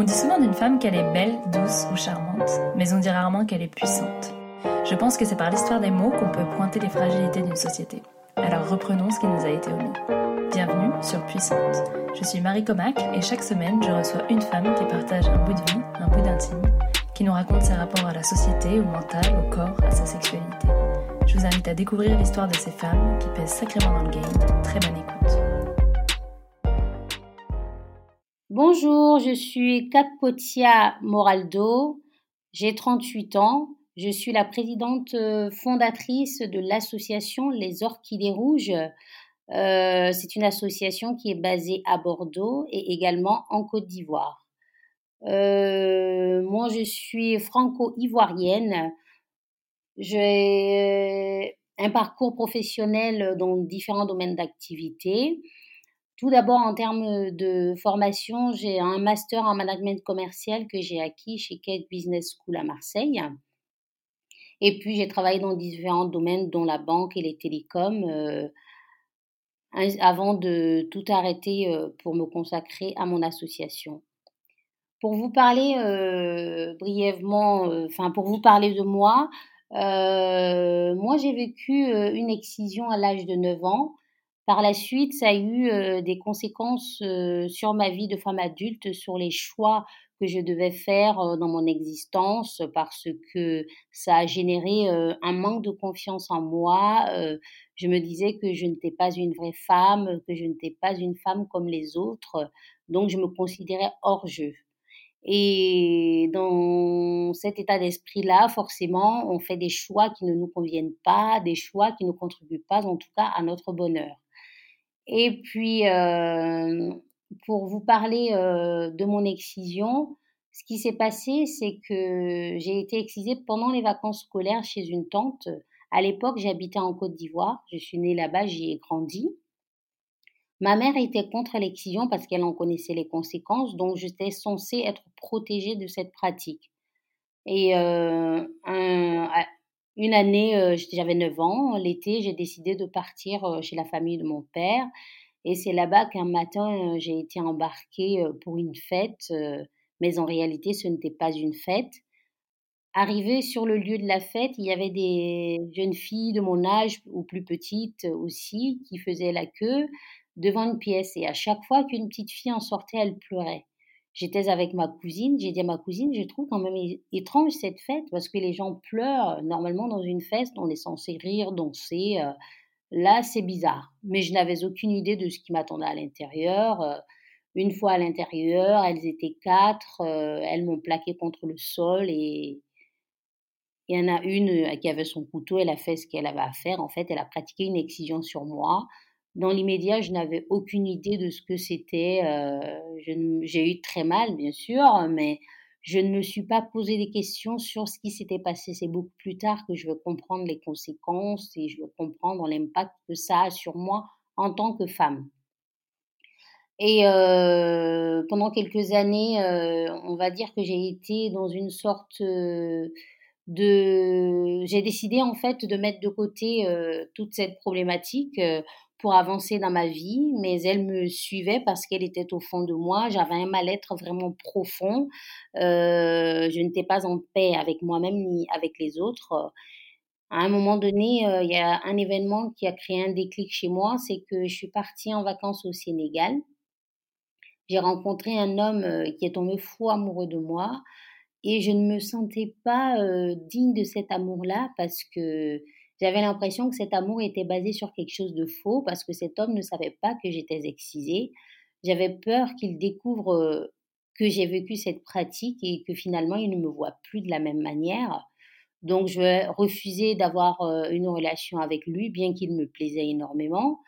On dit souvent d'une femme qu'elle est belle, douce ou charmante, mais on dit rarement qu'elle est puissante. Je pense que c'est par l'histoire des mots qu'on peut pointer les fragilités d'une société. Alors reprenons ce qui nous a été omis. Bienvenue sur Puissante. Je suis Marie Comac et chaque semaine je reçois une femme qui partage un bout de vie, un bout d'intime, qui nous raconte ses rapports à la société, au mental, au corps, à sa sexualité. Je vous invite à découvrir l'histoire de ces femmes qui pèsent sacrément dans le game. Très bonne écoute. Bonjour, je suis Capotia Moraldo, j'ai 38 ans, je suis la présidente euh, fondatrice de l'association Les Orchidées Rouges. Euh, c'est une association qui est basée à Bordeaux et également en Côte d'Ivoire. Euh, moi, je suis franco-ivoirienne. J'ai un parcours professionnel dans différents domaines d'activité. Tout d'abord, en termes de formation, j'ai un master en management commercial que j'ai acquis chez Kate Business School à Marseille. Et puis, j'ai travaillé dans différents domaines, dont la banque et les télécoms, euh, avant de tout arrêter euh, pour me consacrer à mon association. Pour vous parler euh, brièvement, enfin, pour vous parler de moi, moi, j'ai vécu une excision à l'âge de 9 ans. Par la suite, ça a eu des conséquences sur ma vie de femme adulte, sur les choix que je devais faire dans mon existence, parce que ça a généré un manque de confiance en moi. Je me disais que je n'étais pas une vraie femme, que je n'étais pas une femme comme les autres, donc je me considérais hors jeu. Et dans cet état d'esprit-là, forcément, on fait des choix qui ne nous conviennent pas, des choix qui ne contribuent pas, en tout cas, à notre bonheur. Et puis, euh, pour vous parler euh, de mon excision, ce qui s'est passé, c'est que j'ai été excisée pendant les vacances scolaires chez une tante. À l'époque, j'habitais en Côte d'Ivoire. Je suis née là-bas, j'y ai grandi. Ma mère était contre l'excision parce qu'elle en connaissait les conséquences, donc j'étais censée être protégée de cette pratique. Et euh, un, une année, j'avais 9 ans, l'été, j'ai décidé de partir chez la famille de mon père. Et c'est là-bas qu'un matin, j'ai été embarquée pour une fête, mais en réalité, ce n'était pas une fête. Arrivée sur le lieu de la fête, il y avait des jeunes filles de mon âge ou plus petites aussi qui faisaient la queue devant une pièce. Et à chaque fois qu'une petite fille en sortait, elle pleurait. J'étais avec ma cousine, j'ai dit à ma cousine, je trouve quand même étrange cette fête parce que les gens pleurent. Normalement, dans une fête, on est censé rire, danser. Euh, là, c'est bizarre. Mais je n'avais aucune idée de ce qui m'attendait à l'intérieur. Euh, une fois à l'intérieur, elles étaient quatre, euh, elles m'ont plaqué contre le sol et il y en a une qui avait son couteau, elle a fait ce qu'elle avait à faire. En fait, elle a pratiqué une excision sur moi. Dans l'immédiat, je n'avais aucune idée de ce que c'était. Euh, j'ai eu très mal, bien sûr, mais je ne me suis pas posé des questions sur ce qui s'était passé. C'est beaucoup plus tard que je veux comprendre les conséquences et je veux comprendre l'impact que ça a sur moi en tant que femme. Et euh, pendant quelques années, euh, on va dire que j'ai été dans une sorte de... J'ai décidé en fait de mettre de côté toute cette problématique pour avancer dans ma vie, mais elle me suivait parce qu'elle était au fond de moi. J'avais un mal-être vraiment profond. Euh, je n'étais pas en paix avec moi-même ni avec les autres. À un moment donné, euh, il y a un événement qui a créé un déclic chez moi, c'est que je suis partie en vacances au Sénégal. J'ai rencontré un homme euh, qui est tombé fou amoureux de moi et je ne me sentais pas digne de cet amour-là parce que j'avais l'impression que cet amour était basé sur quelque chose de faux parce que cet homme ne savait pas que j'étais excisée. J'avais peur qu'il découvre euh, que j'ai vécu cette pratique et que finalement il ne me voit plus de la même manière. Donc je refusais d'avoir euh, une relation avec lui, bien qu'il me plaisait énormément.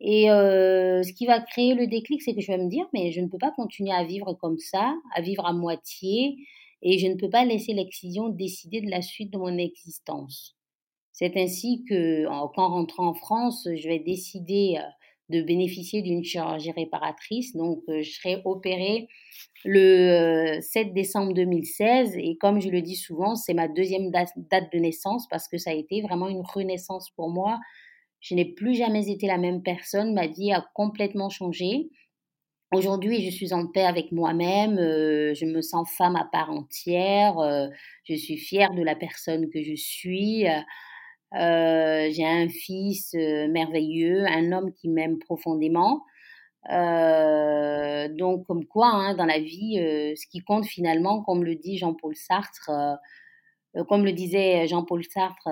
Et euh, ce qui va créer le déclic, c'est que je vais me dire, mais je ne peux pas continuer à vivre comme ça, à vivre à moitié, et je ne peux pas laisser l'excision décider de la suite de mon existence. C'est ainsi que, qu'en rentrant en France, je vais décider euh, de bénéficier d'une chirurgie réparatrice. Donc, euh, je serai opérée le 7 euh, décembre 2016 et comme je le dis souvent, c'est ma deuxième date de naissance parce que ça a été vraiment une renaissance pour moi. Je n'ai plus jamais été la même personne, ma vie a complètement changé. Aujourd'hui, je suis en paix avec moi-même, je me sens femme à part entière, je suis fière de la personne que je suis. J'ai un fils merveilleux, un homme qui m'aime profondément. donc, comme quoi, hein, dans la vie, ce qui compte finalement, comme le dit Jean-Paul Sartre, comme le disait Jean-Paul Sartre,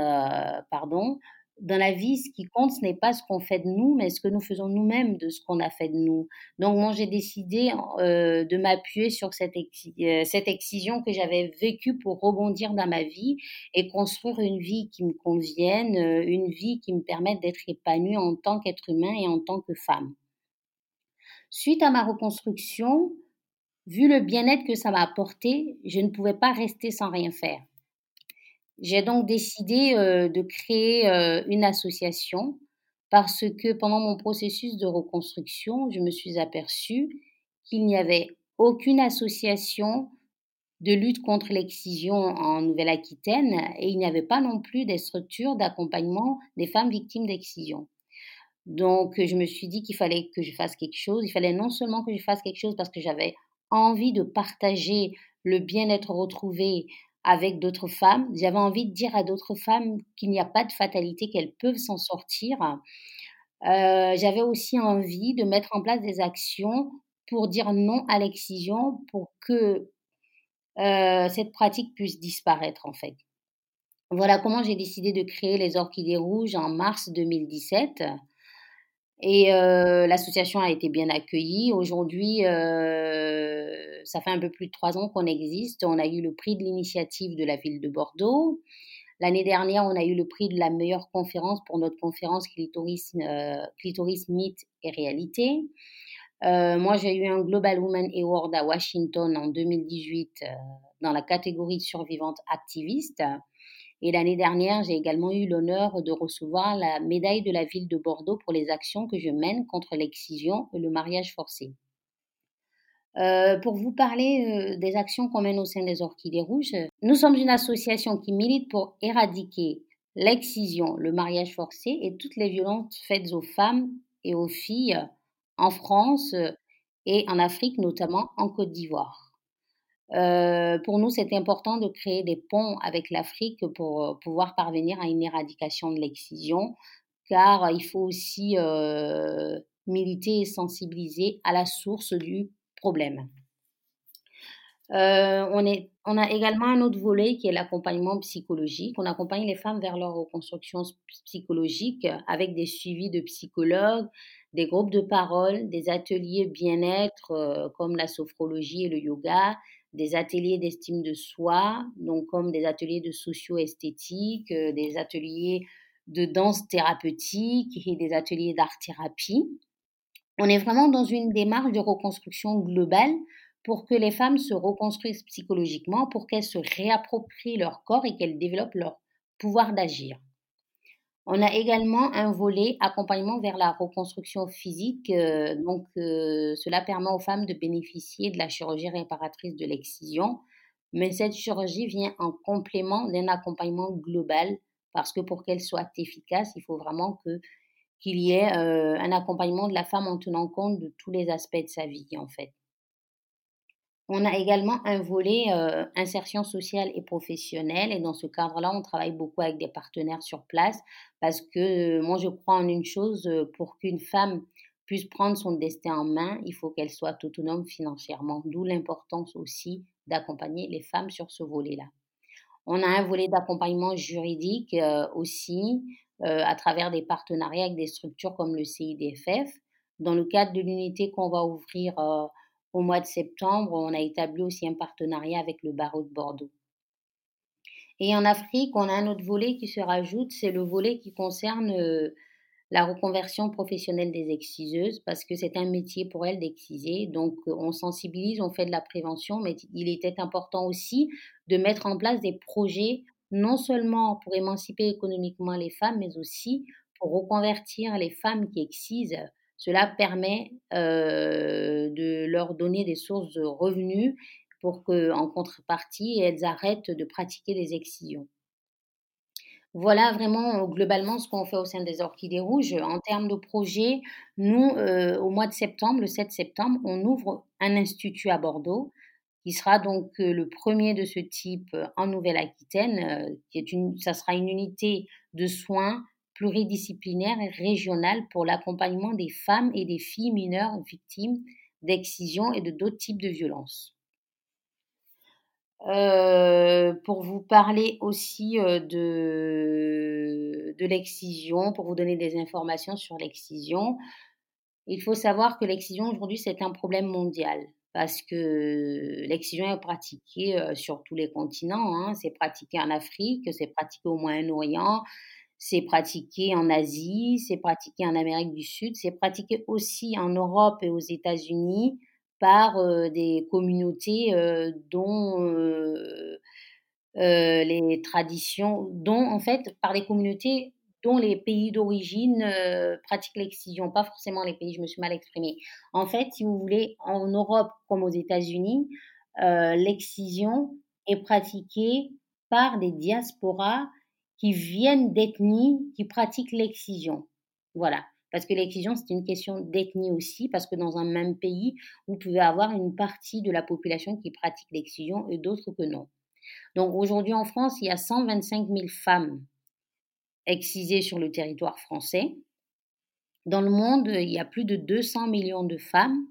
pardon, dans la vie, ce qui compte, ce n'est pas ce qu'on fait de nous, mais ce que nous faisons nous-mêmes de ce qu'on a fait de nous. Donc, moi, j'ai décidé euh, de m'appuyer sur cette, euh, cette excision que j'avais vécue pour rebondir dans ma vie et construire une vie qui me convienne, euh, une vie qui me permette d'être épanouie en tant qu'être humain et en tant que femme. Suite à ma reconstruction, vu le bien-être que ça m'a apporté, je ne pouvais pas rester sans rien faire. J'ai donc décidé de créer une association parce que pendant mon processus de reconstruction, je me suis aperçue qu'il n'y avait aucune association de lutte contre l'excision en Nouvelle-Aquitaine et il n'y avait pas non plus des structures d'accompagnement des femmes victimes d'excision. Donc, je me suis dit qu'il fallait que je fasse quelque chose. Il fallait non seulement que je fasse quelque chose parce que j'avais envie de partager le bien-être retrouvé avec d'autres femmes. J'avais envie de dire à d'autres femmes qu'il n'y a pas de fatalité, qu'elles peuvent s'en sortir. Euh, j'avais aussi envie de mettre en place des actions pour dire non à l'excision, pour que euh, cette pratique puisse disparaître en fait. Voilà comment j'ai décidé de créer les Orchidées Rouges en mars 2017. Et euh, l'association a été bien accueillie. Aujourd'hui, euh, ça fait un peu plus de trois ans qu'on existe. On a eu le prix de l'initiative de la ville de Bordeaux. L'année dernière, on a eu le prix de la meilleure conférence pour notre conférence euh, Clitoris Mythe et Réalité. moi, j'ai eu un Global Women Award à Washington en 2018 dans la catégorie survivante activiste. Et l'année dernière, j'ai également eu l'honneur de recevoir la médaille de la ville de Bordeaux pour les actions que je mène contre l'excision et le mariage forcé. Euh, pour vous parler euh, des actions qu'on mène au sein des Orchidées Rouges, nous sommes une association qui milite pour éradiquer l'excision, le mariage forcé et toutes les violences faites aux femmes et aux filles en France et en Afrique, notamment en Côte d'Ivoire. Euh, pour nous, c'est important de créer des ponts avec l'Afrique pour euh, pouvoir parvenir à une éradication de l'excision, car il faut aussi euh, militer et sensibiliser à la source du problème. on a également un autre volet qui est l'accompagnement psychologique. On accompagne les femmes vers leur reconstruction psychologique avec des suivis de psychologues, des groupes de parole, des ateliers bien-être comme la sophrologie et le yoga, des ateliers d'estime de soi, donc comme des ateliers de socio-esthétique, euh, des ateliers de danse thérapeutique et des ateliers d'art-thérapie. On est vraiment dans une démarche de reconstruction globale pour que les femmes se reconstruisent psychologiquement, pour qu'elles se réapproprient leur corps et qu'elles développent leur pouvoir d'agir. On a également un volet accompagnement vers la reconstruction physique. Euh, donc, euh, cela permet aux femmes de bénéficier de la chirurgie réparatrice de l'excision. Mais cette chirurgie vient en complément d'un accompagnement global parce que pour qu'elle soit efficace, il faut vraiment qu'il y ait euh, un accompagnement de la femme en tenant compte de tous les aspects de sa vie, en fait. On a également un volet euh, insertion sociale et professionnelle et dans ce cadre-là, on travaille beaucoup avec des partenaires sur place parce que euh, moi, je crois en une chose, euh, pour qu'une femme puisse prendre son destin en main, il faut qu'elle soit autonome financièrement, d'où l'importance aussi d'accompagner les femmes sur ce volet-là. On a un volet d'accompagnement juridique aussi à travers des partenariats avec des structures comme le CIDFF. Dans le cadre de l'unité qu'on va ouvrir au mois de septembre, on a établi aussi un partenariat avec le barreau de Bordeaux. Et en Afrique, on a un autre volet qui se rajoute, c'est le volet qui concerne euh, la reconversion professionnelle des exciseuses, parce que c'est un métier pour elles d'exciser. Donc, on sensibilise, on fait de la prévention, mais il était important aussi de mettre en place des projets, non seulement pour émanciper économiquement les femmes, mais aussi pour reconvertir les femmes qui excisent cela permet de leur donner des sources de revenus pour qu'en contrepartie, elles arrêtent de pratiquer les excisions. Voilà vraiment globalement ce qu'on fait au sein des Orchidées Rouges. En termes de projet, nous, au mois de septembre, le 7 septembre, on ouvre un institut à Bordeaux qui sera donc le premier de ce type en Nouvelle-Aquitaine, qui est une, ça sera une unité de soins pluridisciplinaire et régionale pour l'accompagnement des femmes et des filles mineures victimes d'excision et de d'autres types de violences. Euh, pour vous parler aussi euh, de, de l'excision, pour vous donner des informations sur l'excision, il faut savoir que l'excision aujourd'hui c'est un problème mondial parce que l'excision est pratiquée euh, sur tous les continents. Hein. C'est pratiqué en Afrique, c'est pratiqué au Moyen-Orient, c'est pratiqué en Asie, c'est pratiqué en Amérique du Sud, c'est pratiqué aussi en Europe et aux États-Unis par des communautés dont les traditions, dont en fait par des communautés dont les pays d'origine pratiquent l'excision, pas forcément les pays, je me suis mal exprimée. En fait, si vous voulez, en Europe comme aux États-Unis, l'excision est pratiquée par des diasporas qui viennent d'ethnies qui pratiquent l'excision. Voilà. Parce que l'excision, c'est une question d'ethnie aussi, parce que dans un même pays, vous pouvez avoir une partie de la population qui pratique l'excision et d'autres que non. Donc aujourd'hui en France, il y a 125 000 femmes excisées sur le territoire français. Dans le monde, il y a plus de 200 millions de femmes.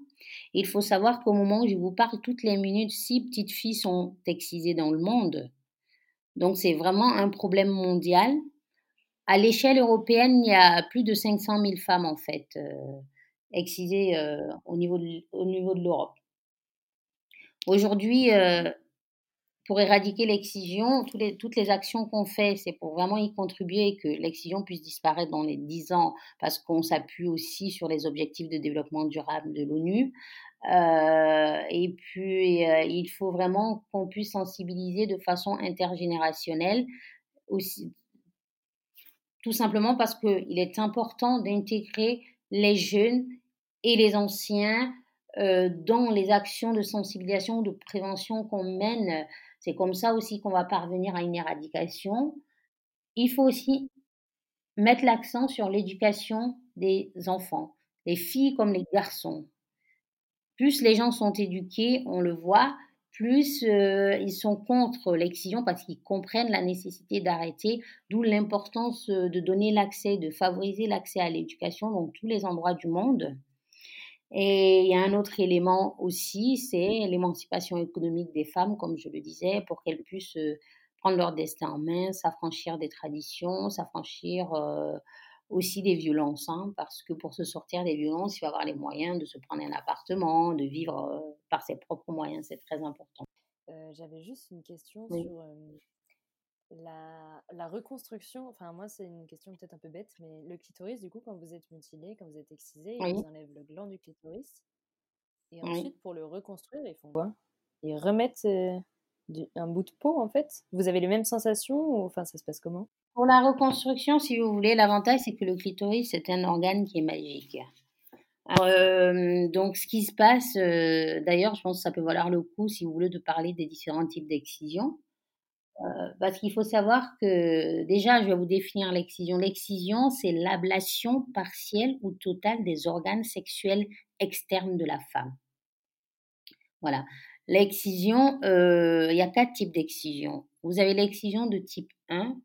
Il faut savoir qu'au moment où je vous parle, toutes les minutes, six petites filles sont excisées dans le monde. Donc c'est vraiment un problème mondial à l'échelle européenne, il y a plus de 500 000 femmes, en fait, euh, excisées euh, au niveau de, l'Europe. Aujourd'hui, euh, pour éradiquer l'excision, les, toutes les actions qu'on fait, c'est pour vraiment y contribuer et que l'excision puisse disparaître dans les 10 ans, parce qu'on s'appuie aussi sur les objectifs de développement durable de l'ONU. Et puis, il faut vraiment qu'on puisse sensibiliser de façon intergénérationnelle, aussi, tout simplement parce qu'il est important d'intégrer les jeunes et les anciens euh, dans les actions de sensibilisation, de prévention qu'on mène. C'est comme ça aussi qu'on va parvenir à une éradication. Il faut aussi mettre l'accent sur l'éducation des enfants, les filles comme les garçons. Plus les gens sont éduqués, on le voit, plus euh, ils sont contre l'excision parce qu'ils comprennent la nécessité d'arrêter, d'où l'importance euh, de donner l'accès, de favoriser l'accès à l'éducation dans tous les endroits du monde. Et il y a un autre élément aussi, c'est l'émancipation économique des femmes, comme je le disais, pour qu'elles puissent euh, prendre leur destin en main, s'affranchir des traditions, s'affranchir aussi des violences, hein, parce que pour se sortir des violences, il faut avoir les moyens de se prendre un appartement, de vivre euh, par ses propres moyens, c'est très important. Euh, j'avais juste une question sur la, la, reconstruction. Enfin, moi, c'est une question peut-être un peu bête, mais le clitoris, du coup, quand vous êtes mutilé, quand vous êtes excisé, ils vous enlèvent le gland du clitoris. Et ensuite, pour le reconstruire, ils font quoi? Ils remettent un bout de peau, en fait? Vous avez les mêmes sensations ou enfin, ça se passe comment? Pour la reconstruction, si vous voulez, l'avantage, c'est que le clitoris, c'est un organe qui est magique. Euh, donc, ce qui se passe, euh, d'ailleurs, je pense que ça peut valoir le coup, si vous voulez, de parler des différents types d'excision. Euh, parce qu'il faut savoir que, déjà, je vais vous définir l'excision. L'excision, c'est l'ablation partielle ou totale des organes sexuels externes de la femme. Voilà. L'excision, il y a quatre types d'excision. Vous avez l'excision de type 1,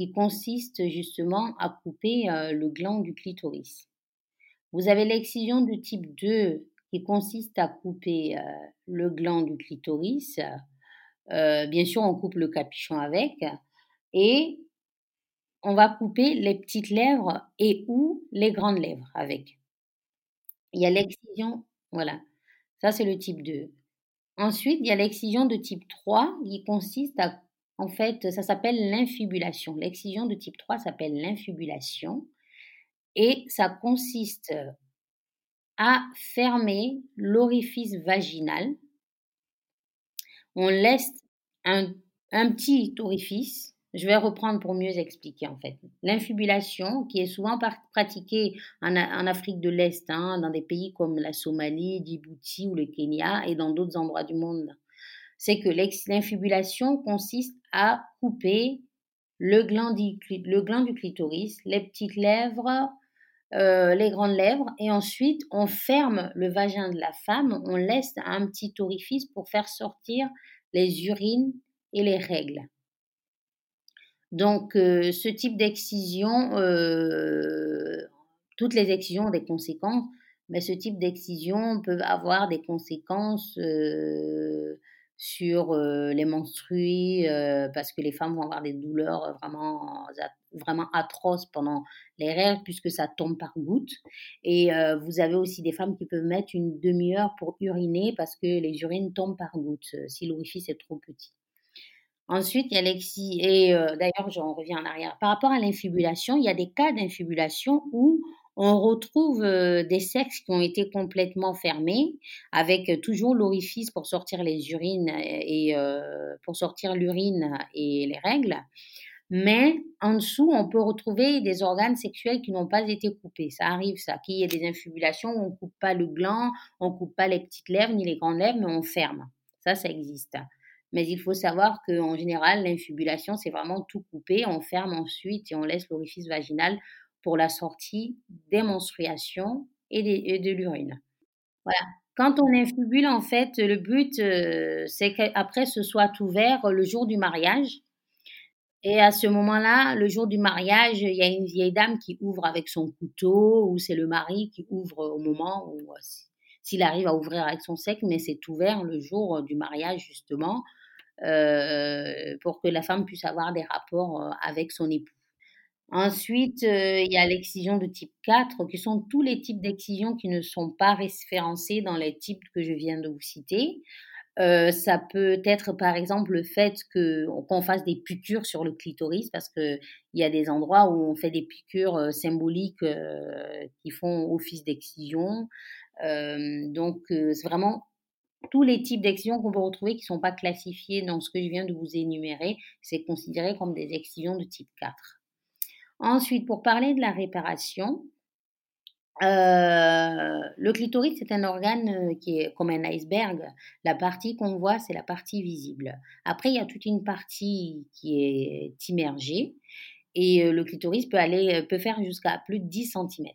qui consiste justement à couper euh, le gland du clitoris. Vous avez l'excision du type 2 qui consiste à couper euh, le gland du clitoris. Euh, bien sûr, on coupe le capuchon avec et on va couper les petites lèvres et ou les grandes lèvres avec. Il y a l'excision, voilà, ça c'est le type 2. Ensuite, il y a l'excision de type 3 qui consiste à en fait, ça s'appelle l'infibulation. L'excision de type 3 s'appelle l'infibulation et ça consiste à fermer l'orifice vaginal. On laisse un, petit orifice. Je vais reprendre pour mieux expliquer en fait. L'infibulation, qui est souvent pratiquée en, Afrique de l'Est, hein, dans des pays comme la Somalie, Djibouti ou le Kenya et dans d'autres endroits du monde c'est que l'infibulation consiste à couper le gland, du, clitoris, les petites lèvres, euh, les grandes lèvres, et ensuite on ferme le vagin de la femme, on laisse un petit orifice pour faire sortir les urines et les règles. Donc euh, ce type d'excision, euh, toutes les excisions ont des conséquences, mais ce type d'excision peut avoir des conséquences sur les menstrues, parce que les femmes vont avoir des douleurs vraiment, vraiment atroces pendant les règles, puisque ça tombe par gouttes. Et vous avez aussi des femmes qui peuvent mettre une demi-heure pour uriner, parce que les urines tombent par gouttes, si l'orifice est trop petit. Ensuite, il y a l'exi. Et d'ailleurs, j'en reviens en arrière. Par rapport à l'infibulation, il y a des cas d'infibulation où on retrouve des sexes qui ont été complètement fermés, avec toujours l'orifice pour sortir les urines et pour sortir l'urine et les règles. Mais en dessous, on peut retrouver des organes sexuels qui n'ont pas été coupés. Ça arrive, ça, qu'il y ait des infibulations où on coupe pas le gland, on coupe pas les petites lèvres ni les grandes lèvres, mais on ferme. Ça, ça existe. Mais il faut savoir qu'en général, l'infibulation, c'est vraiment tout coupé. On ferme ensuite et on laisse l'orifice vaginal pour la sortie des menstruations et, de l'urine. Voilà. Quand on infibule, en fait, le but, euh, c'est qu'après, ce soit ouvert le jour du mariage. Et à ce moment-là, le jour du mariage, il y a une vieille dame qui ouvre avec son couteau, ou c'est le mari qui ouvre au moment où, euh, s'il arrive à ouvrir avec son sec, mais c'est ouvert le jour du mariage, justement, euh, pour que la femme puisse avoir des rapports avec son époux. Ensuite, euh, il y a l'excision de type 4, qui sont tous les types d'excisions qui ne sont pas référencés dans les types que je viens de vous citer. Euh, ça peut être par exemple le fait qu'on fasse des piqûres sur le clitoris parce qu'il y a des endroits où on fait des piqûres euh, symboliques qui font office d'excision. donc c'est vraiment tous les types d'excisions qu'on peut retrouver qui ne sont pas classifiés dans ce que je viens de vous énumérer, c'est considéré comme des excisions de type 4. Ensuite, pour parler de la réparation, euh, le clitoris, c'est un organe euh, qui est comme un iceberg. La partie qu'on voit, c'est la partie visible. Après, il y a toute une partie qui est immergée. Et euh, le clitoris peut, aller, peut faire jusqu'à plus de 10 cm.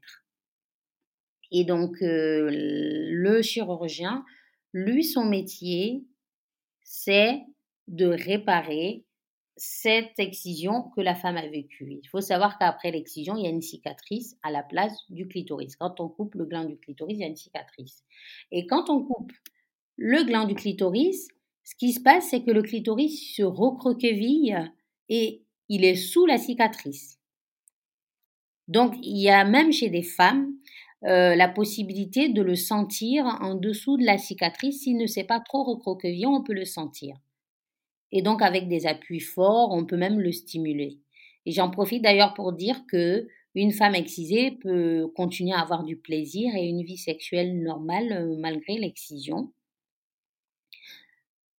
Et donc, le chirurgien, lui, son métier, c'est de réparer cette excision que la femme a vécue. Il faut savoir qu'après l'excision, il y a une cicatrice à la place du clitoris. Quand on coupe le gland du clitoris, il y a une cicatrice. Et quand on coupe le gland du clitoris, ce qui se passe, c'est que le clitoris se recroqueville et il est sous la cicatrice. Donc, il y a même chez des femmes euh, la possibilité de le sentir en dessous de la cicatrice. S'il ne s'est pas trop recroquevillé, on peut le sentir. Et donc, avec des appuis forts, on peut même le stimuler. Et j'en profite d'ailleurs pour dire que une femme excisée peut continuer à avoir du plaisir et une vie sexuelle normale euh, malgré l'excision.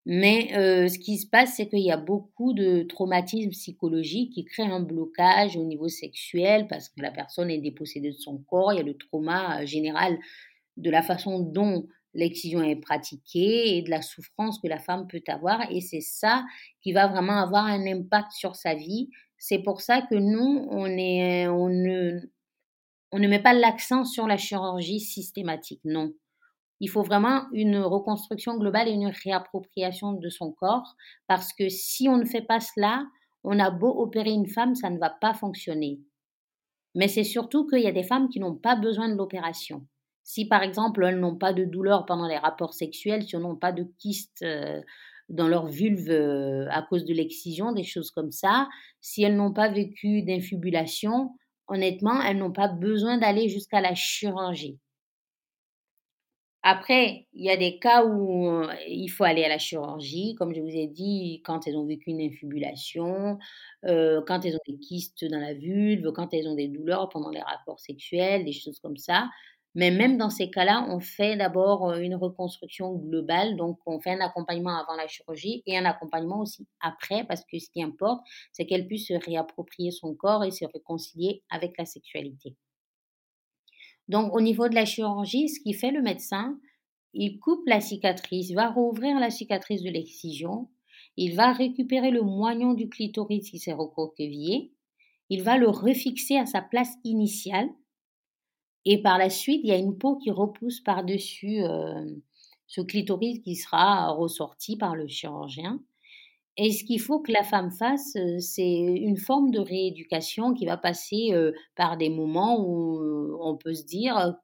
Mais euh, ce qui se passe, c'est qu'il y a beaucoup de traumatismes psychologiques qui créent un blocage au niveau sexuel parce que la personne est dépossédée de son corps. Il y a le trauma euh, général de la façon dont l'excision est pratiquée et de la souffrance que la femme peut avoir. Et c'est ça qui va vraiment avoir un impact sur sa vie. C'est pour ça que nous, on, on ne met pas l'accent sur la chirurgie systématique, non. Il faut vraiment une reconstruction globale et une réappropriation de son corps parce que si on ne fait pas cela, on a beau opérer une femme, ça ne va pas fonctionner. Mais c'est surtout qu'il y a des femmes qui n'ont pas besoin de l'opération. Si par exemple elles n'ont pas de douleur pendant les rapports sexuels, si elles n'ont pas de kyste euh, dans leur vulve euh, à cause de l'excision, des choses comme ça, si elles n'ont pas vécu d'infibulation, honnêtement, elles n'ont pas besoin d'aller jusqu'à la chirurgie. Après, il y a des cas où euh, il faut aller à la chirurgie, comme je vous ai dit, quand elles ont vécu une infibulation, quand elles ont des kystes dans la vulve, quand elles ont des douleurs pendant les rapports sexuels, des choses comme ça. Mais même dans ces cas-là, on fait d'abord euh, une reconstruction globale. Donc, on fait un accompagnement avant la chirurgie et un accompagnement aussi après, parce que ce qui importe, c'est qu'elle puisse se réapproprier son corps et se réconcilier avec la sexualité. Donc, au niveau de la chirurgie, ce qui fait le médecin, il coupe la cicatrice, va rouvrir la cicatrice de l'excision il va récupérer le moignon du clitoris qui s'est recroquevillé, il va le refixer à sa place initiale, et par la suite, il y a une peau qui repousse par-dessus euh, ce clitoris qui sera ressorti par le chirurgien. Et ce qu'il faut que la femme fasse, euh, c'est une forme de rééducation qui va passer euh, par des moments où on peut se dire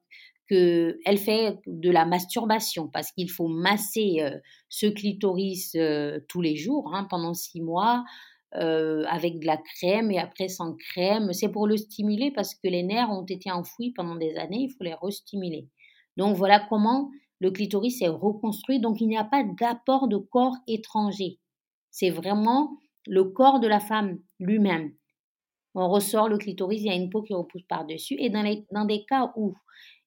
qu'elle fait de la masturbation parce qu'il faut masser ce clitoris tous les jours hein, pendant six mois euh, avec de la crème et après sans crème. C'est pour le stimuler parce que les nerfs ont été enfouis pendant des années, il faut les restimuler. Donc voilà comment le clitoris est reconstruit. Donc il n'y a pas d'apport de corps étranger. C'est vraiment le corps de la femme lui-même. On ressort le clitoris, il y a une peau qui repousse par-dessus. Et dans, des cas où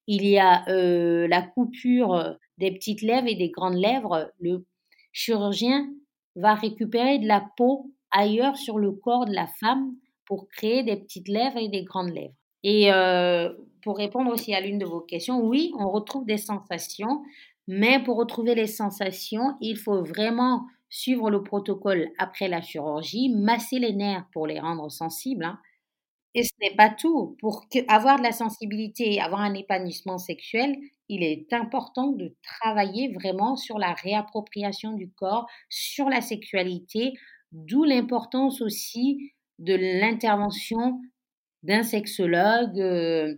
il y a euh, la coupure des petites lèvres et des grandes lèvres. Le chirurgien va récupérer de la peau ailleurs sur le corps de la femme pour créer des petites lèvres et des grandes lèvres. Et euh, pour répondre aussi à l'une de vos questions, oui, on retrouve des sensations, mais pour retrouver les sensations, il faut vraiment suivre le protocole après la chirurgie, masser les nerfs pour les rendre sensibles. Hein. Et ce n'est pas tout. Pour avoir de la sensibilité, avoir un épanouissement sexuel, il est important de travailler vraiment sur la réappropriation du corps, sur la sexualité, d'où l'importance aussi de l'intervention d'un sexologue euh,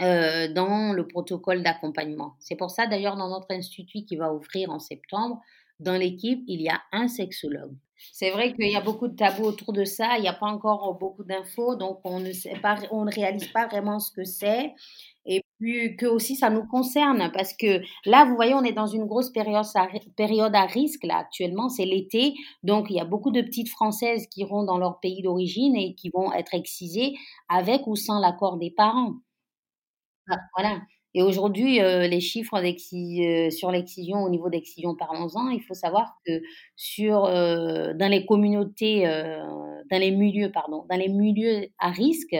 euh, dans le protocole d'accompagnement. C'est pour ça d'ailleurs dans notre institut qui va ouvrir en septembre, dans l'équipe, il y a un sexologue. C'est vrai qu'il y a beaucoup de tabous autour de ça, il n'y a pas encore beaucoup d'infos, donc on ne sait pas, on ne réalise pas vraiment ce que c'est. Que aussi ça nous concerne parce que là, vous voyez, on est dans une grosse période, période à risque là actuellement, c'est l'été, donc il y a beaucoup de petites Françaises qui iront dans leur pays d'origine et qui vont être excisées avec ou sans l'accord des parents. Ah, voilà. Et aujourd'hui, euh, les chiffres euh, sur l'excision, au niveau d'excision, parlons-en, il faut savoir que sur, euh, dans les communautés, dans les milieux, pardon, dans les milieux à risque,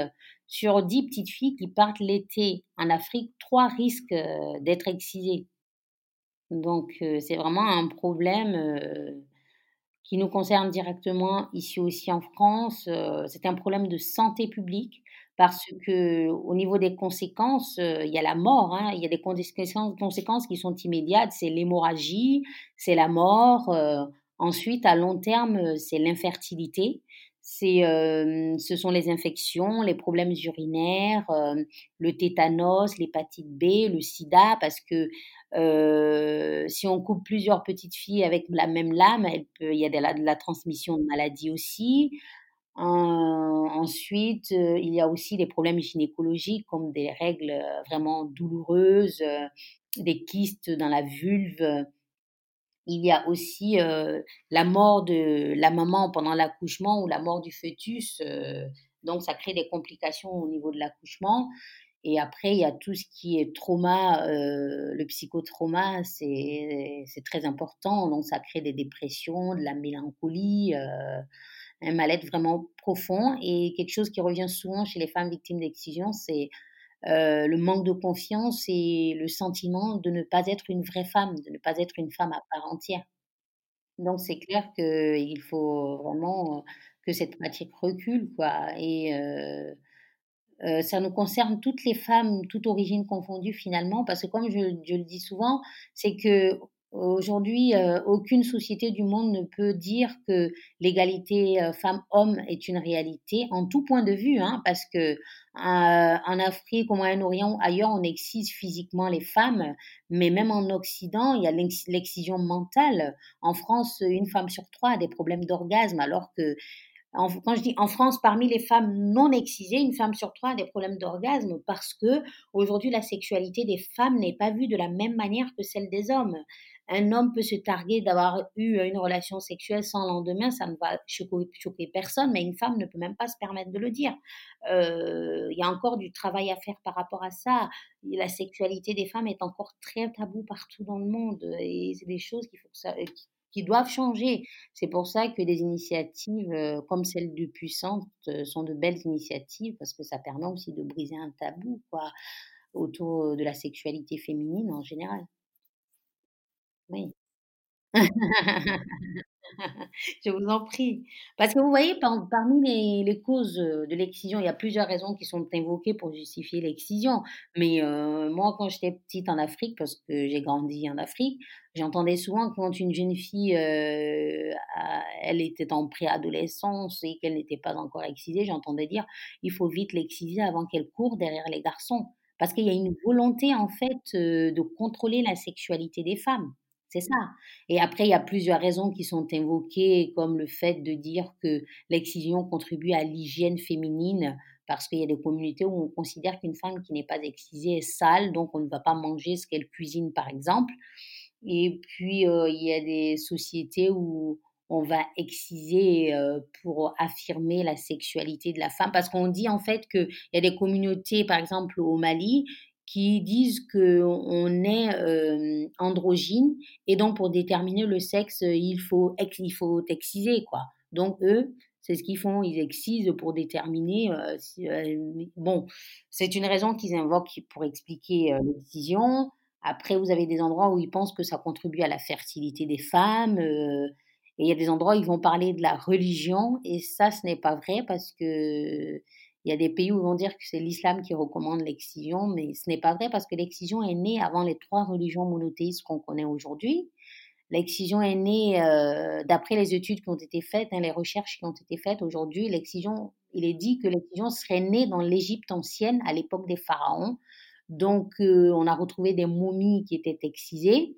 sur 10 petites filles qui partent l'été en Afrique, 3 risquent d'être excisées. Donc, c'est vraiment un problème qui nous concerne directement ici aussi en France. c'est un problème de santé publique parce que au niveau des conséquences, euh, il y a la mort, hein, il y a des conséquences, conséquences qui sont immédiates, c'est l'hémorragie, c'est la mort. Euh, ensuite, à long terme, c'est l'infertilité. Ce sont les infections, les problèmes urinaires, le tétanos, l'hépatite B, le sida, parce que si on coupe plusieurs petites filles avec la même lame, il y a de la, transmission de maladies aussi ensuite, il y a aussi des problèmes gynécologiques comme des règles vraiment douloureuses, des kystes dans la vulve. Il y a aussi la mort de la maman pendant l'accouchement ou la mort du fœtus. donc, ça crée des complications au niveau de l'accouchement. Et après, il y a tout ce qui est trauma, le psychotrauma, c'est très important. Donc, ça crée des dépressions, de la mélancolie un mal-être vraiment profond et quelque chose qui revient souvent chez les femmes victimes d'excision, c'est euh, le manque de confiance et le sentiment de ne pas être une vraie femme, de ne pas être une femme à part entière. Donc c'est clair qu'il faut vraiment que cette pratique recule, quoi. Et euh, euh, ça nous concerne toutes les femmes, toutes origines confondues finalement, parce que comme je le dis souvent, c'est que Aujourd'hui, euh, aucune société du monde ne peut dire que l'égalité euh, femmes-hommes est une réalité en tout point de vue, hein, parce que euh, en Afrique, au Moyen-Orient, ailleurs, on excise physiquement les femmes, mais même en Occident, il y a l'excision mentale. En France, une femme sur trois a des problèmes d'orgasme, alors que quand je dis en France, parmi les femmes non excisées, une femme sur trois a des problèmes d'orgasme parce que aujourd'hui la sexualité des femmes n'est pas vue de la même manière que celle des hommes un homme peut se targuer d'avoir eu une relation sexuelle sans lendemain, ça ne va choquer, personne, mais une femme ne peut même pas se permettre de le dire. Euh, il y a encore du travail à faire par rapport à ça. La sexualité des femmes est encore très tabou partout dans le monde et c'est des choses qui doivent changer. C'est pour ça que des initiatives euh, comme celle de Puissante euh, sont de belles initiatives parce que ça permet aussi de briser un tabou autour de la sexualité féminine en général. Oui. Je vous en prie. Parce que vous voyez, par parmi les causes, heu, de l'excision, il y a plusieurs raisons qui sont invoquées pour justifier l'excision. Mais, heu, moi, quand j'étais petite en Afrique, parce que j'ai grandi en Afrique, j'entendais souvent quand une jeune fille, heu, a elle était en préadolescence et qu'elle n'était pas encore excisée, j'entendais dire: «Il faut vite l'exciser avant qu'elle court derrière les garçons». Parce qu'il y a une volonté, en fait, de contrôler la sexualité des femmes. C'est ça. Et après, il y a plusieurs raisons qui sont invoquées, comme le fait de dire que l'excision contribue à l'hygiène féminine, parce qu'il y a des communautés où on considère qu'une femme qui n'est pas excisée est sale, donc on ne va pas manger ce qu'elle cuisine, par exemple. Et puis, heu, il y a des sociétés où on va exciser, heu, pour affirmer la sexualité de la femme. Parce qu'on dit en fait qu'il y a des communautés, par exemple au Mali, qui disent qu'on est, hem, androgyne et donc pour déterminer le sexe, il faut il faut exciser quoi. Donc eux, c'est ce qu'ils font, ils excisent pour déterminer, heu, si, heu, bon, c'est une raison qu'ils invoquent pour expliquer, l'excision. Après, vous avez des endroits où ils pensent que ça contribue à la fertilité des femmes, et il y a des endroits où ils vont parler de la religion et ça, ce n'est pas vrai parce que il y a des pays où vont dire que c'est l'islam qui recommande l'excision, mais ce n'est pas vrai parce que l'excision est née avant les trois religions monothéistes qu'on connaît aujourd'hui. L'excision est née, heu, d'après les études qui ont été faites, hein, les recherches qui ont été faites aujourd'hui, l'excision il est dit que l'excision serait née dans l'Égypte ancienne, à l'époque des pharaons. Donc, heu, on a retrouvé des momies qui étaient excisées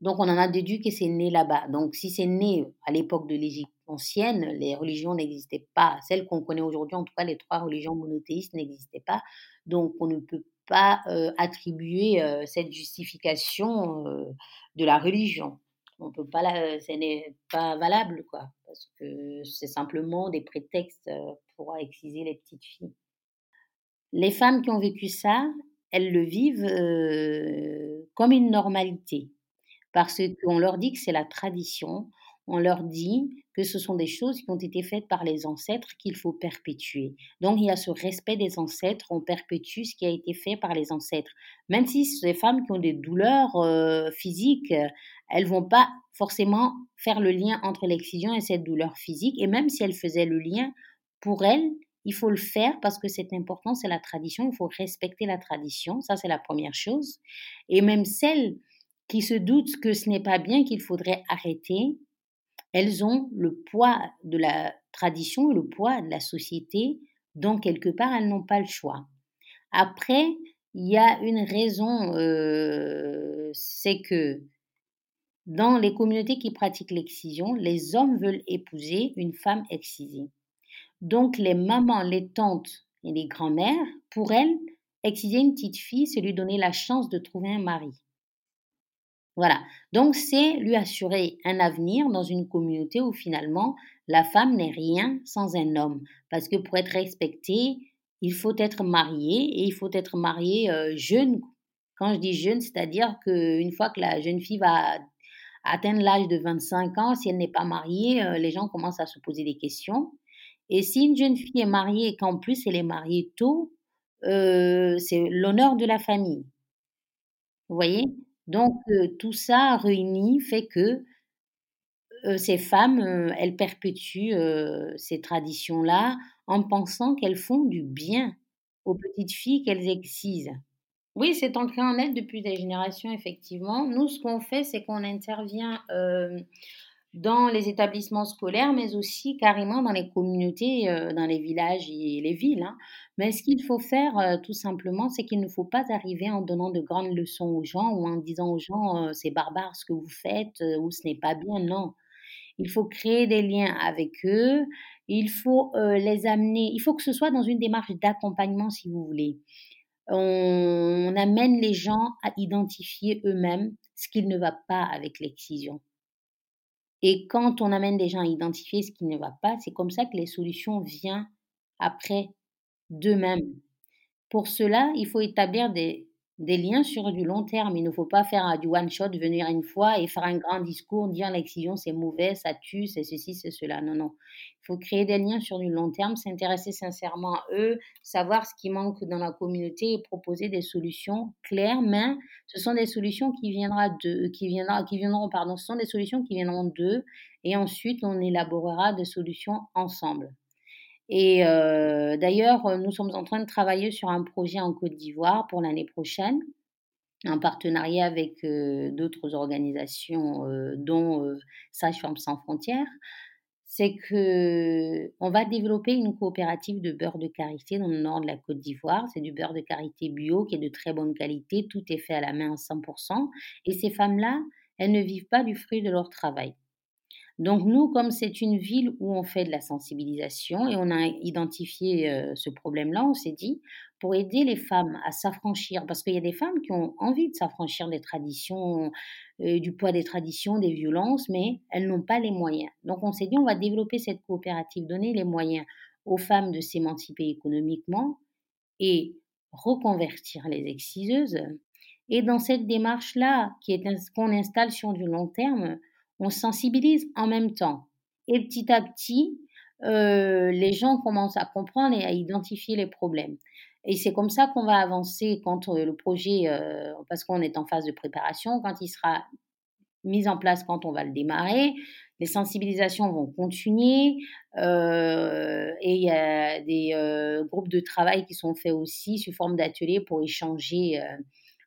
donc on en a déduit que c'est né là-bas. Donc si c'est né à l'époque de l'Égypte ancienne, les religions n'existaient pas. Celles qu'on connaît aujourd'hui, en tout cas les trois religions monothéistes n'existaient pas. Donc on ne peut pas, heu, attribuer, heu, cette justification, heu, de la religion. On peut pas la ce n'est pas valable quoi, parce que c'est simplement des prétextes, pour exciser les petites filles. Les femmes qui ont vécu ça, elles le vivent, comme une normalité. Parce qu'on leur dit que c'est la tradition, on leur dit que ce sont des choses qui ont été faites par les ancêtres qu'il faut perpétuer. Donc il y a ce respect des ancêtres, on perpétue ce qui a été fait par les ancêtres. Même si ces femmes qui ont des douleurs euh, physiques, elles vont pas forcément faire le lien entre l'excision et cette douleur physique. Et même si elles faisaient le lien, pour elles, il faut le faire parce que c'est important, c'est la tradition, il faut respecter la tradition, ça c'est la première chose. Et même celles qui se doutent que ce n'est pas bien, qu'il faudrait arrêter, elles ont le poids de la tradition, le poids de la société, donc quelque part elles n'ont pas le choix. Après, il y a une raison, euh, c'est que dans les communautés qui pratiquent l'excision, les hommes veulent épouser une femme excisée. Donc les mamans, les tantes et les grands-mères, pour elles, exciser une petite fille, c'est lui donner la chance de trouver un mari. Voilà. Donc, c'est lui assurer un avenir dans une communauté où finalement la femme n'est rien sans un homme. Parce que pour être respectée, il faut être marié et il faut être marié euh, jeune. Quand je dis jeune, c'est-à-dire qu'une fois que la jeune fille va atteindre l'âge de 25 ans, si elle n'est pas mariée, euh, les gens commencent à se poser des questions. Et si une jeune fille est mariée et qu'en plus elle est mariée tôt, euh, c'est l'honneur de la famille. Vous voyez? Donc, tout ça réuni fait que, ces femmes, elles perpétuent, ces traditions-là en pensant qu'elles font du bien aux petites filles qu'elles excisent. Oui, c'est ancré en elles depuis des générations, effectivement. Nous, ce qu'on fait, c'est qu'on intervient, dans les établissements scolaires, mais aussi carrément dans les communautés, euh, dans les villages et les villes. Hein. Mais ce qu'il faut faire, euh, tout simplement, c'est qu'il ne faut pas arriver en donnant de grandes leçons aux gens ou en disant aux gens euh, c'est barbare ce que vous faites ou ce n'est pas bien. Non, il faut créer des liens avec eux. Il faut les amener. Il faut que ce soit dans une démarche d'accompagnement, si vous voulez. on amène les gens à identifier eux-mêmes ce qui ne va pas avec l'excision. Et quand on amène des gens à identifier ce qui ne va pas, c'est comme ça que les solutions viennent après d'eux-mêmes. Pour cela, il faut établir des des liens sur du long terme. Il ne faut pas faire du one shot, venir une fois et faire un grand discours, dire l'excision c'est mauvais, ça tue, c'est ceci, c'est cela. Non, non. Il faut créer des liens sur du long terme, s'intéresser sincèrement à eux, savoir ce qui manque dans la communauté et proposer des solutions claires, mais ce sont des solutions qui, qui viendront, pardon, ce sont des solutions qui viendront d'eux et ensuite on élaborera des solutions ensemble. Et euh, d'ailleurs, nous sommes en train de travailler sur un projet en Côte d'Ivoire pour l'année prochaine, en partenariat avec euh, d'autres organisations, euh, dont Sages-Femmes sans frontières. C'est que on va développer une coopérative de beurre de karité dans le nord de la Côte d'Ivoire. C'est du beurre de karité bio qui est de très bonne qualité. Tout est fait à la main à 100%. Et ces femmes-là, elles ne vivent pas du fruit de leur travail. Donc nous, comme c'est une ville où on fait de la sensibilisation et on a identifié euh, ce problème-là, on s'est dit, pour aider les femmes à s'affranchir, parce qu'il y a des femmes qui ont envie de s'affranchir des traditions, euh, du poids des traditions, des violences, mais elles n'ont pas les moyens. Donc on s'est dit, on va développer cette coopérative, donner les moyens aux femmes de s'émanciper économiquement et reconvertir les exciseuses. Et dans cette démarche-là, qui est qu'on installe sur du long terme, on sensibilise en même temps. Et petit à petit, euh, les gens commencent à comprendre et à identifier les problèmes. Et c'est comme ça qu'on va avancer quand euh, le projet, euh, parce qu'on est en phase de préparation, quand il sera mis en place, quand on va le démarrer, les sensibilisations vont continuer et il y a des groupes de travail qui sont faits aussi sous forme d'ateliers pour échanger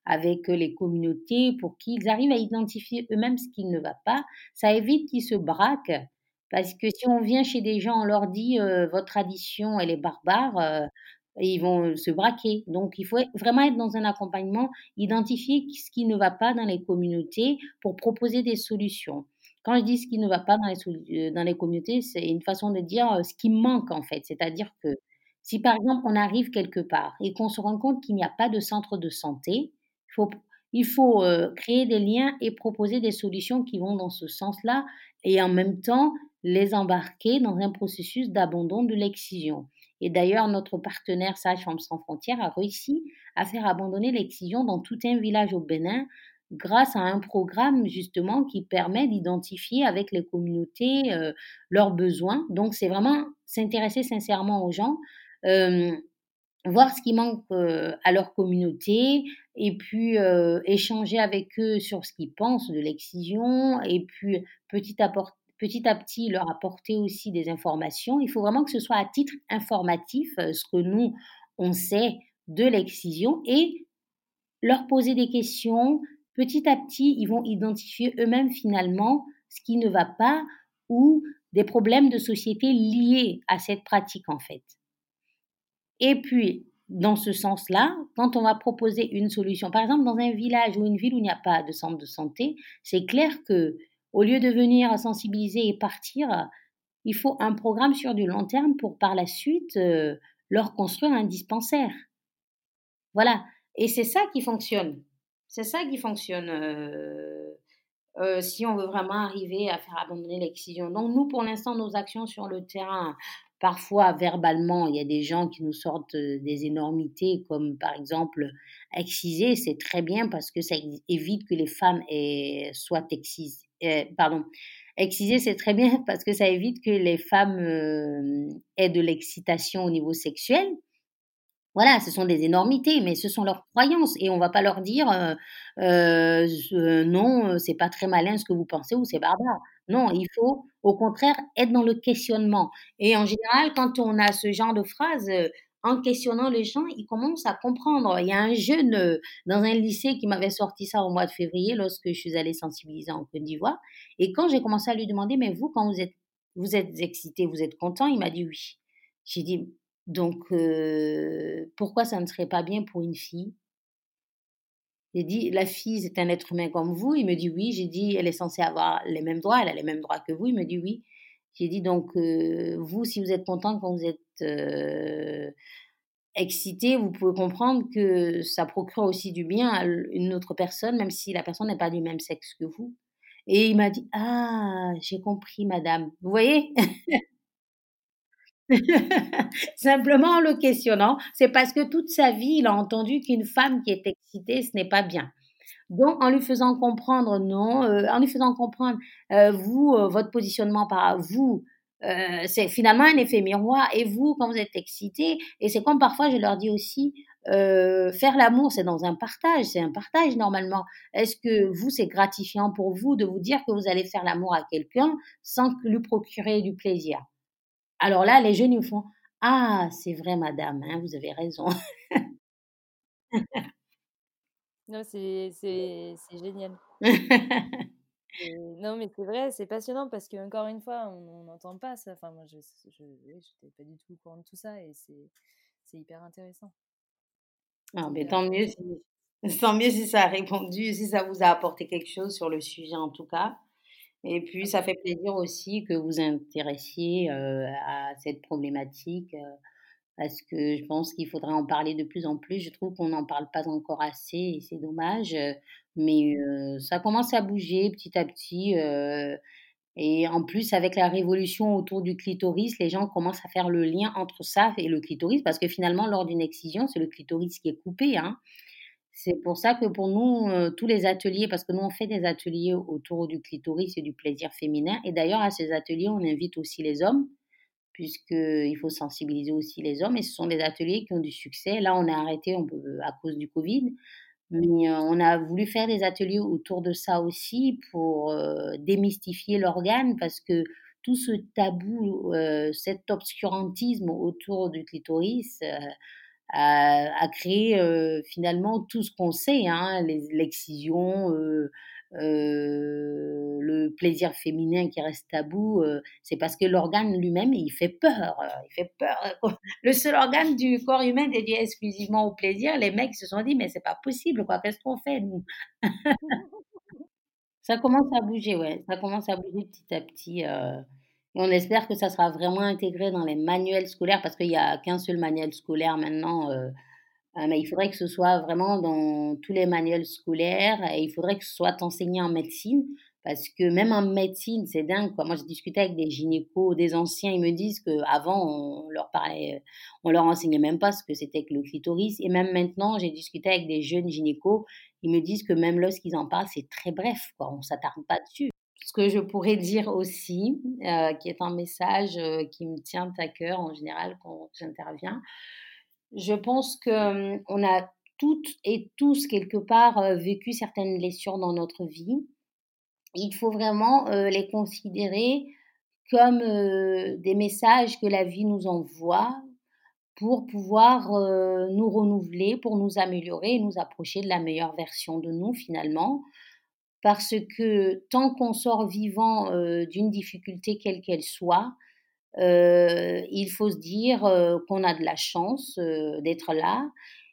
avec les communautés pour qu'ils arrivent à identifier eux-mêmes ce qui ne va pas. Ça évite qu'ils se braquent. Parce que si on vient chez des gens, on leur dit votre tradition, elle est barbare, ils vont se braquer. Donc il faut vraiment être dans un accompagnement, identifier ce qui ne va pas dans les communautés pour proposer des solutions. Quand je dis ce qui ne va pas dans les, dans les communautés, c'est une façon de dire ce qui manque en fait. C'est-à-dire que si par exemple on arrive quelque part et qu'on se rend compte qu'il n'y a pas de centre de santé, il faut, euh, créer des liens et proposer des solutions qui vont dans ce sens-là et en même temps les embarquer dans un processus d'abandon de l'excision. Et d'ailleurs, notre partenaire Sage-Femmes sans frontières a réussi à faire abandonner l'excision dans tout un village au Bénin grâce à un programme justement qui permet d'identifier avec les communautés euh, leurs besoins. Donc c'est vraiment s'intéresser sincèrement aux gens. Euh, voir ce qui manque à leur communauté et puis échanger avec eux sur ce qu'ils pensent de l'excision et puis petit à, petit leur apporter aussi des informations. Il faut vraiment que ce soit à titre informatif ce que nous, on sait de l'excision et leur poser des questions. Petit à petit, ils vont identifier eux-mêmes finalement ce qui ne va pas ou des problèmes de société liés à cette pratique en fait. Et puis, dans ce sens-là, quand on va proposer une solution, par exemple dans un village ou une ville où il n'y a pas de centre de santé, c'est clair que au lieu de venir sensibiliser et partir, il faut un programme sur du long terme pour par la suite euh, leur construire un dispensaire. Voilà. Et c'est ça qui fonctionne. C'est ça qui fonctionne euh, euh, si on veut vraiment arriver à faire abandonner l'excision. Donc nous, pour l'instant, nos actions sur le terrain, Parfois, verbalement, il y a des gens qui nous sortent des énormités, comme par exemple exciser, c'est très bien parce que ça évite que les femmes soient excisées. pardon, exciser, c'est très bien parce que ça évite que les femmes aient de l'excitation au niveau sexuel. Voilà, ce sont des énormités, mais ce sont leurs croyances et on va pas leur dire euh, non, c'est pas très malin ce que vous pensez ou c'est barbare. Non, il faut au contraire être dans le questionnement. Et en général, quand on a ce genre de phrase, euh, en questionnant les gens, ils commencent à comprendre. Il y a un jeune euh, dans un lycée qui m'avait sorti ça au mois de février lorsque je suis allée sensibiliser en Côte d'Ivoire. Et quand j'ai commencé à lui demander, mais vous, quand vous êtes, vous êtes excité, vous êtes content, il m'a dit oui. J'ai dit, donc euh, pourquoi ça ne serait pas bien pour une fille? J'ai dit, la fille, c'est un être humain comme vous. Il me dit oui. J'ai dit, elle est censée avoir les mêmes droits. Elle a les mêmes droits que vous. Il me dit oui. J'ai dit, donc, euh, vous, si vous êtes content quand vous êtes euh, excité, vous pouvez comprendre que ça procure aussi du bien à une autre personne, même si la personne n'est pas du même sexe que vous. Et il m'a dit, ah, j'ai compris, madame. Vous voyez? Simplement en le questionnant, c'est parce que toute sa vie, il a entendu qu'une femme qui est excité, ce n'est pas bien. Donc, en lui faisant comprendre, non, euh, en lui faisant comprendre, euh, vous, euh, votre positionnement par vous, c'est finalement un effet miroir. Et vous, quand vous êtes excité, et c'est comme parfois je leur dis aussi, faire l'amour, c'est dans un partage, c'est un partage normalement. Est-ce que vous, c'est gratifiant pour vous de vous dire que vous allez faire l'amour à quelqu'un sans lui procurer du plaisir? Alors là, les jeunes, ils font, ah, c'est vrai, madame, hein, vous avez raison. Non, c'est génial. non, mais c'est vrai, c'est passionnant parce qu'encore une fois, on n'entend pas ça. Enfin, moi, je j'étais pas du tout au courant de tout ça et c'est hyper intéressant. Ah, mais tant mieux si tant mieux si ça a répondu, si ça vous a apporté quelque chose sur le sujet en tout cas. Et puis, ça fait plaisir aussi que vous intéressiez à cette problématique parce que je pense qu'il faudrait en parler de plus en plus. Je trouve qu'on n'en parle pas encore assez et c'est dommage. Mais ça commence à bouger petit à petit. et en plus, avec la révolution autour du clitoris, les gens commencent à faire le lien entre ça et le clitoris parce que finalement, lors d'une excision, c'est le clitoris qui est coupé. Hein. C'est pour ça que pour nous, tous les ateliers, parce que nous, on fait des ateliers autour du clitoris et du plaisir féminin. Et d'ailleurs, à ces ateliers, on invite aussi les hommes puisqu'il faut sensibiliser aussi les hommes. Et ce sont des ateliers qui ont du succès. Là, on a arrêté on peut, à cause du Covid, mais on a voulu faire des ateliers autour de ça aussi pour démystifier l'organe, parce que tout ce tabou, cet obscurantisme autour du clitoris a, créé finalement tout ce qu'on sait, hein, l'excision, euh, le plaisir féminin qui reste tabou, euh, c'est parce que l'organe lui-même, il fait peur. Euh, il fait peur. Le seul organe du corps humain dédié exclusivement au plaisir, les mecs se sont dit, mais c'est pas possible, quoi. Qu'est-ce qu'on fait, nous? Ça commence à bouger, ouais. Ça commence à bouger petit à petit. et on espère que ça sera vraiment intégré dans les manuels scolaires, parce qu'il n'y a qu'un seul manuel scolaire maintenant euh, mais il faudrait que ce soit vraiment dans tous les manuels scolaires et il faudrait que ce soit enseigné en médecine parce que même en médecine, c'est dingue. Quoi. Moi, je discutais avec des gynécos, des anciens, ils me disent qu'avant, on leur parlait, on leur enseignait même pas ce que c'était que le clitoris. Et même maintenant, j'ai discuté avec des jeunes gynécos, ils me disent que même lorsqu'ils en parlent, c'est très bref, quoi. on s'attarde pas dessus. Ce que je pourrais dire aussi, euh, qui est un message euh, qui me tient à cœur en général quand j'interviens, je pense qu'on hum, a toutes et tous quelque part vécu certaines blessures dans notre vie. Il faut vraiment les considérer comme des messages que la vie nous envoie pour pouvoir nous renouveler, pour nous améliorer et nous approcher de la meilleure version de nous finalement. Parce que tant qu'on sort vivant d'une difficulté quelle qu'elle soit, il faut se dire euh, qu'on a de la chance euh, d'être là.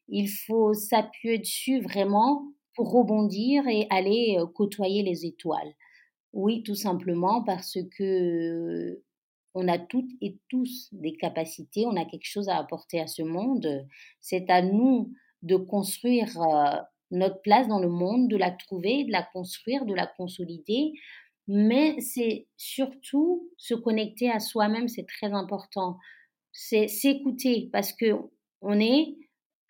Il faut s'appuyer dessus vraiment pour rebondir et aller côtoyer les étoiles. Oui, tout simplement parce que on a toutes et tous des capacités, on a quelque chose à apporter à ce monde. C'est à nous de construire notre place dans le monde, de la trouver, de la construire, de la consolider mais c'est surtout se connecter à soi-même, c'est très important. C'est s'écouter parce que on est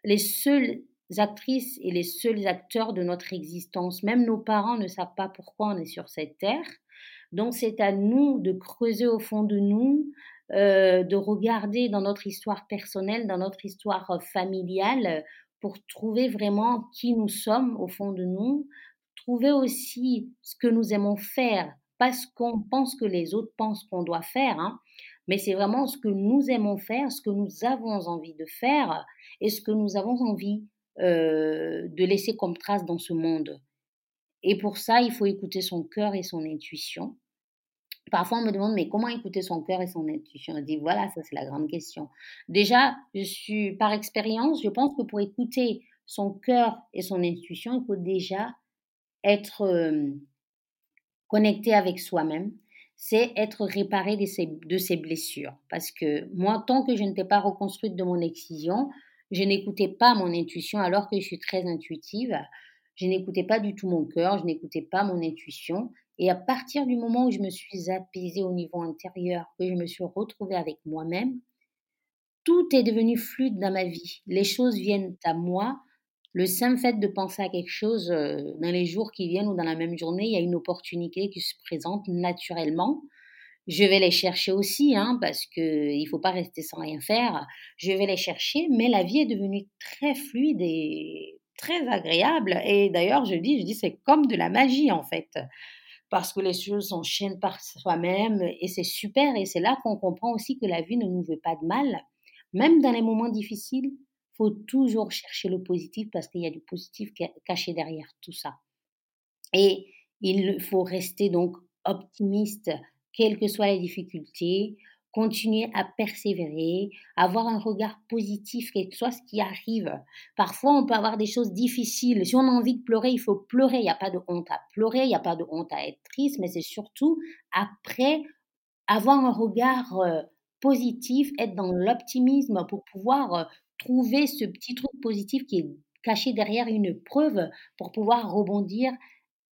les seules actrices et les seuls acteurs de notre existence. Même nos parents ne savent pas pourquoi on est sur cette terre. Donc c'est à nous de creuser au fond de nous, euh, de regarder dans notre histoire personnelle, dans notre histoire familiale, pour trouver vraiment qui nous sommes au fond de nous, trouver aussi ce que nous aimons faire, pas ce qu'on pense que les autres pensent qu'on doit faire, hein, mais c'est vraiment ce que nous aimons faire, ce que nous avons envie de faire et ce que nous avons envie euh, de laisser comme trace dans ce monde. Et pour ça, il faut écouter son cœur et son intuition. Parfois, on me demande, mais comment écouter son cœur et son intuition? Je dis, voilà, ça c'est la grande question. Déjà, je suis par expérience, je pense que pour écouter son cœur et son intuition, il faut déjà être connecté avec soi-même, c'est être réparé de ses, de ses, blessures. Parce que moi, tant que je n'étais pas reconstruite de mon excision, je n'écoutais pas mon intuition alors que je suis très intuitive. Je n'écoutais pas du tout mon cœur, je n'écoutais pas mon intuition. Et à partir du moment où je me suis apaisée au niveau intérieur, que je me suis retrouvée avec moi-même, tout est devenu fluide dans ma vie. Les choses viennent à moi Le simple fait de penser à quelque chose euh, dans les jours qui viennent ou dans la même journée, il y a une opportunité qui se présente naturellement. Je vais les chercher aussi, hein, parce qu'il ne faut pas rester sans rien faire. Je vais les chercher, mais la vie est devenue très fluide et très agréable. Et d'ailleurs, je dis, je dis, c'est comme de la magie en fait, parce que les choses s'enchaînent par soi-même et c'est super. Et c'est là qu'on comprend aussi que la vie ne nous veut pas de mal, même dans les moments difficiles faut toujours chercher le positif parce qu'il y a du positif caché derrière tout ça. Et il faut rester donc optimiste, quelles que soient les difficultés, continuer à persévérer, avoir un regard positif, quel que soit ce qui arrive. Parfois, on peut avoir des choses difficiles. Si on a envie de pleurer, il faut pleurer. Il n'y a pas de honte à pleurer, il n'y a pas de honte à être triste, mais c'est surtout après avoir un regard euh, positif, être dans l'optimisme pour pouvoir euh, trouver ce petit truc positif qui est caché derrière une preuve pour pouvoir rebondir,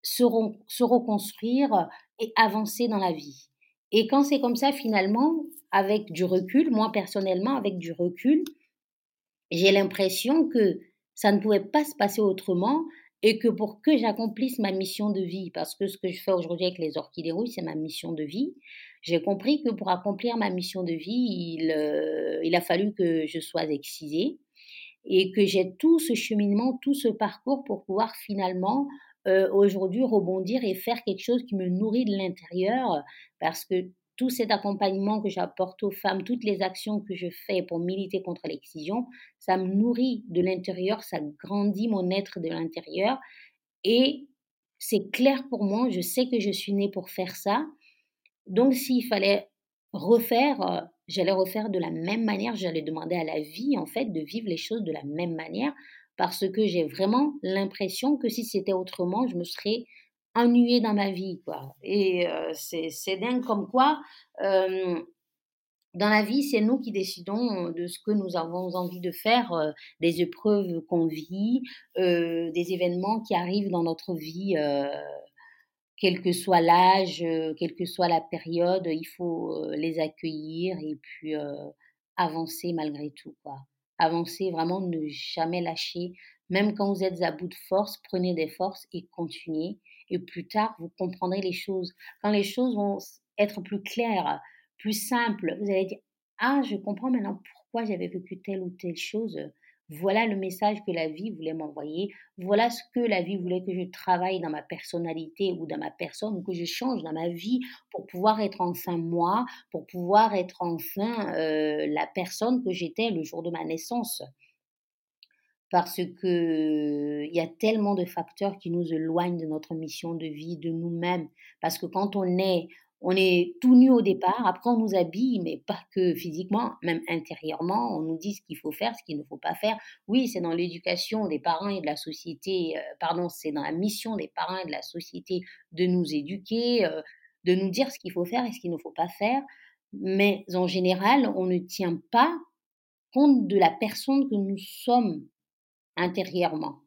se, reconstruire et avancer dans la vie. Et quand c'est comme ça, finalement, avec du recul, moi personnellement, avec du recul, j'ai l'impression que ça ne pouvait pas se passer autrement et que pour que j'accomplisse ma mission de vie, parce que ce que je fais aujourd'hui avec les orchidées rouges, c'est ma mission de vie, j'ai compris que pour accomplir ma mission de vie, il, euh, il a fallu que je sois excisée et que j'ai tout ce cheminement, tout ce parcours pour pouvoir finalement euh, aujourd'hui rebondir et faire quelque chose qui me nourrit de l'intérieur. Parce que tout cet accompagnement que j'apporte aux femmes, toutes les actions que je fais pour militer contre l'excision, ça me nourrit de l'intérieur, ça grandit mon être de l'intérieur et c'est clair pour moi, je sais que je suis née pour faire ça donc, s'il fallait refaire, euh, j'allais refaire de la même manière, j'allais demander à la vie, en fait, de vivre les choses de la même manière, parce que j'ai vraiment l'impression que si c'était autrement, je me serais ennuyée dans ma vie, quoi. Et euh, c'est dingue comme quoi, euh, dans la vie, c'est nous qui décidons de ce que nous avons envie de faire, des épreuves qu'on vit, des événements qui arrivent dans notre vie quel que soit l'âge, euh, quelle que soit la période, il faut euh, les accueillir et puis euh, avancer malgré tout. Quoi. Avancer, vraiment ne jamais lâcher. Même quand vous êtes à bout de force, prenez des forces et continuez. Et plus tard, vous comprendrez les choses. Quand les choses vont être plus claires, plus simples, vous allez dire, ah, je comprends maintenant pourquoi j'avais vécu telle ou telle chose. Voilà le message que la vie voulait m'envoyer. Voilà ce que la vie voulait que je travaille dans ma personnalité ou dans ma personne, ou que je change dans ma vie pour pouvoir être enfin moi, pour pouvoir être enfin euh, la personne que j'étais le jour de ma naissance. Parce que il y a tellement de facteurs qui nous éloignent de notre mission de vie, de nous-mêmes. Parce que quand on est on est tout nu au départ, après on nous habille, mais pas que physiquement, même intérieurement, on nous dit ce qu'il faut faire, ce qu'il ne faut pas faire. Oui, c'est dans l'éducation des parents et de la société, euh, pardon, c'est dans la mission des parents et de la société de nous éduquer, euh, de nous dire ce qu'il faut faire et ce qu'il ne faut pas faire. Mais en général, on ne tient pas compte de la personne que nous sommes intérieurement.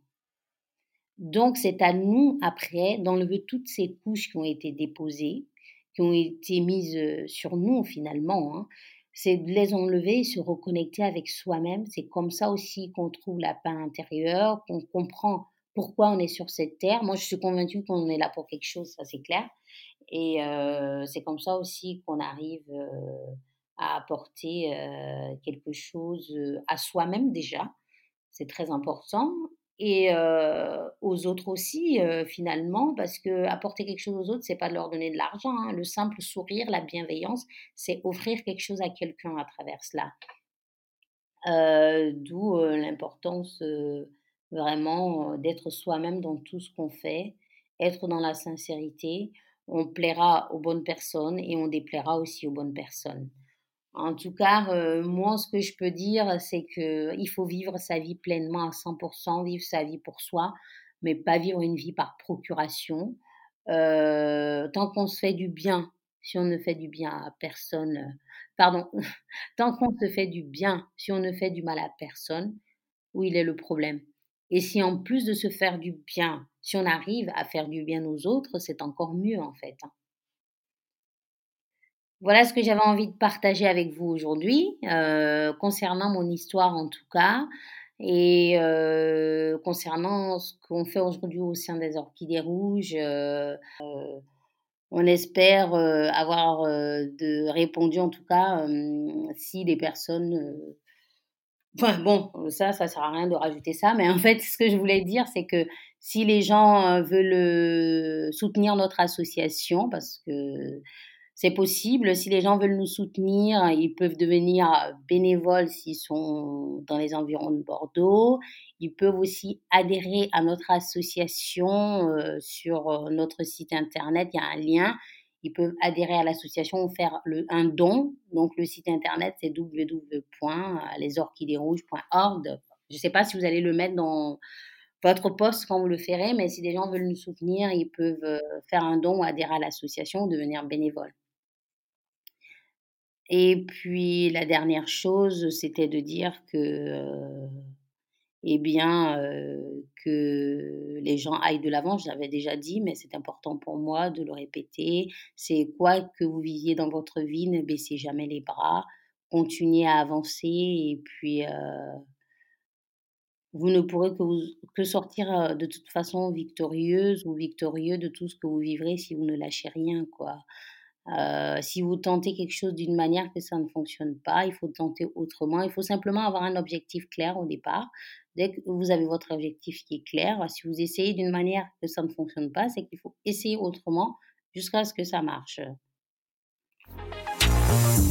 Donc, c'est à nous, après, d'enlever toutes ces couches qui ont été déposées, qui ont été mises sur nous finalement. Hein. C'est de les enlever et se reconnecter avec soi-même. C'est comme ça aussi qu'on trouve la paix intérieure, qu'on comprend pourquoi on est sur cette terre. Moi, je suis convaincue qu'on est là pour quelque chose, ça c'est clair. Et c'est comme ça aussi qu'on arrive à apporter quelque chose à soi-même déjà. C'est très important et aux autres aussi finalement parce que apporter quelque chose aux autres c'est pas de leur donner de l'argent hein. le simple sourire la bienveillance c'est offrir quelque chose à quelqu'un à travers cela. D'où l'importance vraiment d'être soi-même dans tout ce qu'on fait être dans la sincérité. On plaira aux bonnes personnes et on déplaira aussi aux bonnes personnes en tout cas, euh, moi, ce que je peux dire, c'est qu'il faut vivre sa vie pleinement à 100%, vivre sa vie pour soi, mais pas vivre une vie par procuration. Euh, tant qu'on se fait du bien, si on ne fait du bien à personne, pardon, tant qu'on se fait du bien, si on ne fait du mal à personne, où il est le problème Et si en plus de se faire du bien, si on arrive à faire du bien aux autres, c'est encore mieux en fait. Hein. Voilà ce que j'avais envie de partager avec vous aujourd'hui, euh, concernant mon histoire en tout cas. Et concernant ce qu'on fait aujourd'hui au sein des Orchidées Rouges, on espère avoir de répondu en tout cas si les personnes bon, ça, ça sert à rien de rajouter ça, mais en fait, ce que je voulais dire, c'est que si les gens veulent soutenir notre association, parce que c'est possible. Si les gens veulent nous soutenir, ils peuvent devenir bénévoles s'ils sont dans les environs de Bordeaux. Ils peuvent aussi adhérer à notre association euh, sur euh, notre site internet. Il y a un lien. Ils peuvent adhérer à l'association ou faire le, un don. Donc le site internet c'est www.lesorchidéesrouges.org. Je ne sais pas si vous allez le mettre dans votre poste quand vous le ferez, mais si les gens veulent nous soutenir, ils peuvent euh, faire un don ou adhérer à l'association ou devenir bénévole. Et puis la dernière chose, c'était de dire que, eh bien, que les gens aillent de l'avant. Je l'avais déjà dit, mais c'est important pour moi de le répéter. C'est quoi que vous viviez dans votre vie, ne baissez jamais les bras, continuez à avancer et puis vous ne pourrez que, que sortir de toute façon victorieuse ou victorieux de tout ce que vous vivrez si vous ne lâchez rien, quoi. Euh, si vous tentez quelque chose d'une manière que ça ne fonctionne pas, il faut tenter autrement. Il faut simplement avoir un objectif clair au départ. Dès que vous avez votre objectif qui est clair, si vous essayez d'une manière que ça ne fonctionne pas, c'est qu'il faut essayer autrement jusqu'à ce que ça marche.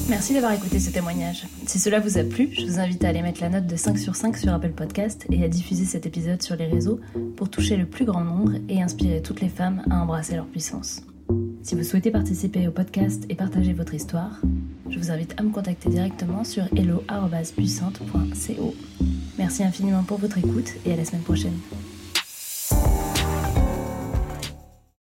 Merci d'avoir écouté ce témoignage. Si cela vous a plu, je vous invite à aller mettre la note de 5 sur 5 sur Apple Podcast et à diffuser cet épisode sur les réseaux pour toucher le plus grand nombre et inspirer toutes les femmes à embrasser leur puissance. Si vous souhaitez participer au podcast et partager votre histoire, je vous invite à me contacter directement sur hello.puissante.co. Merci infiniment pour votre écoute et à la semaine prochaine.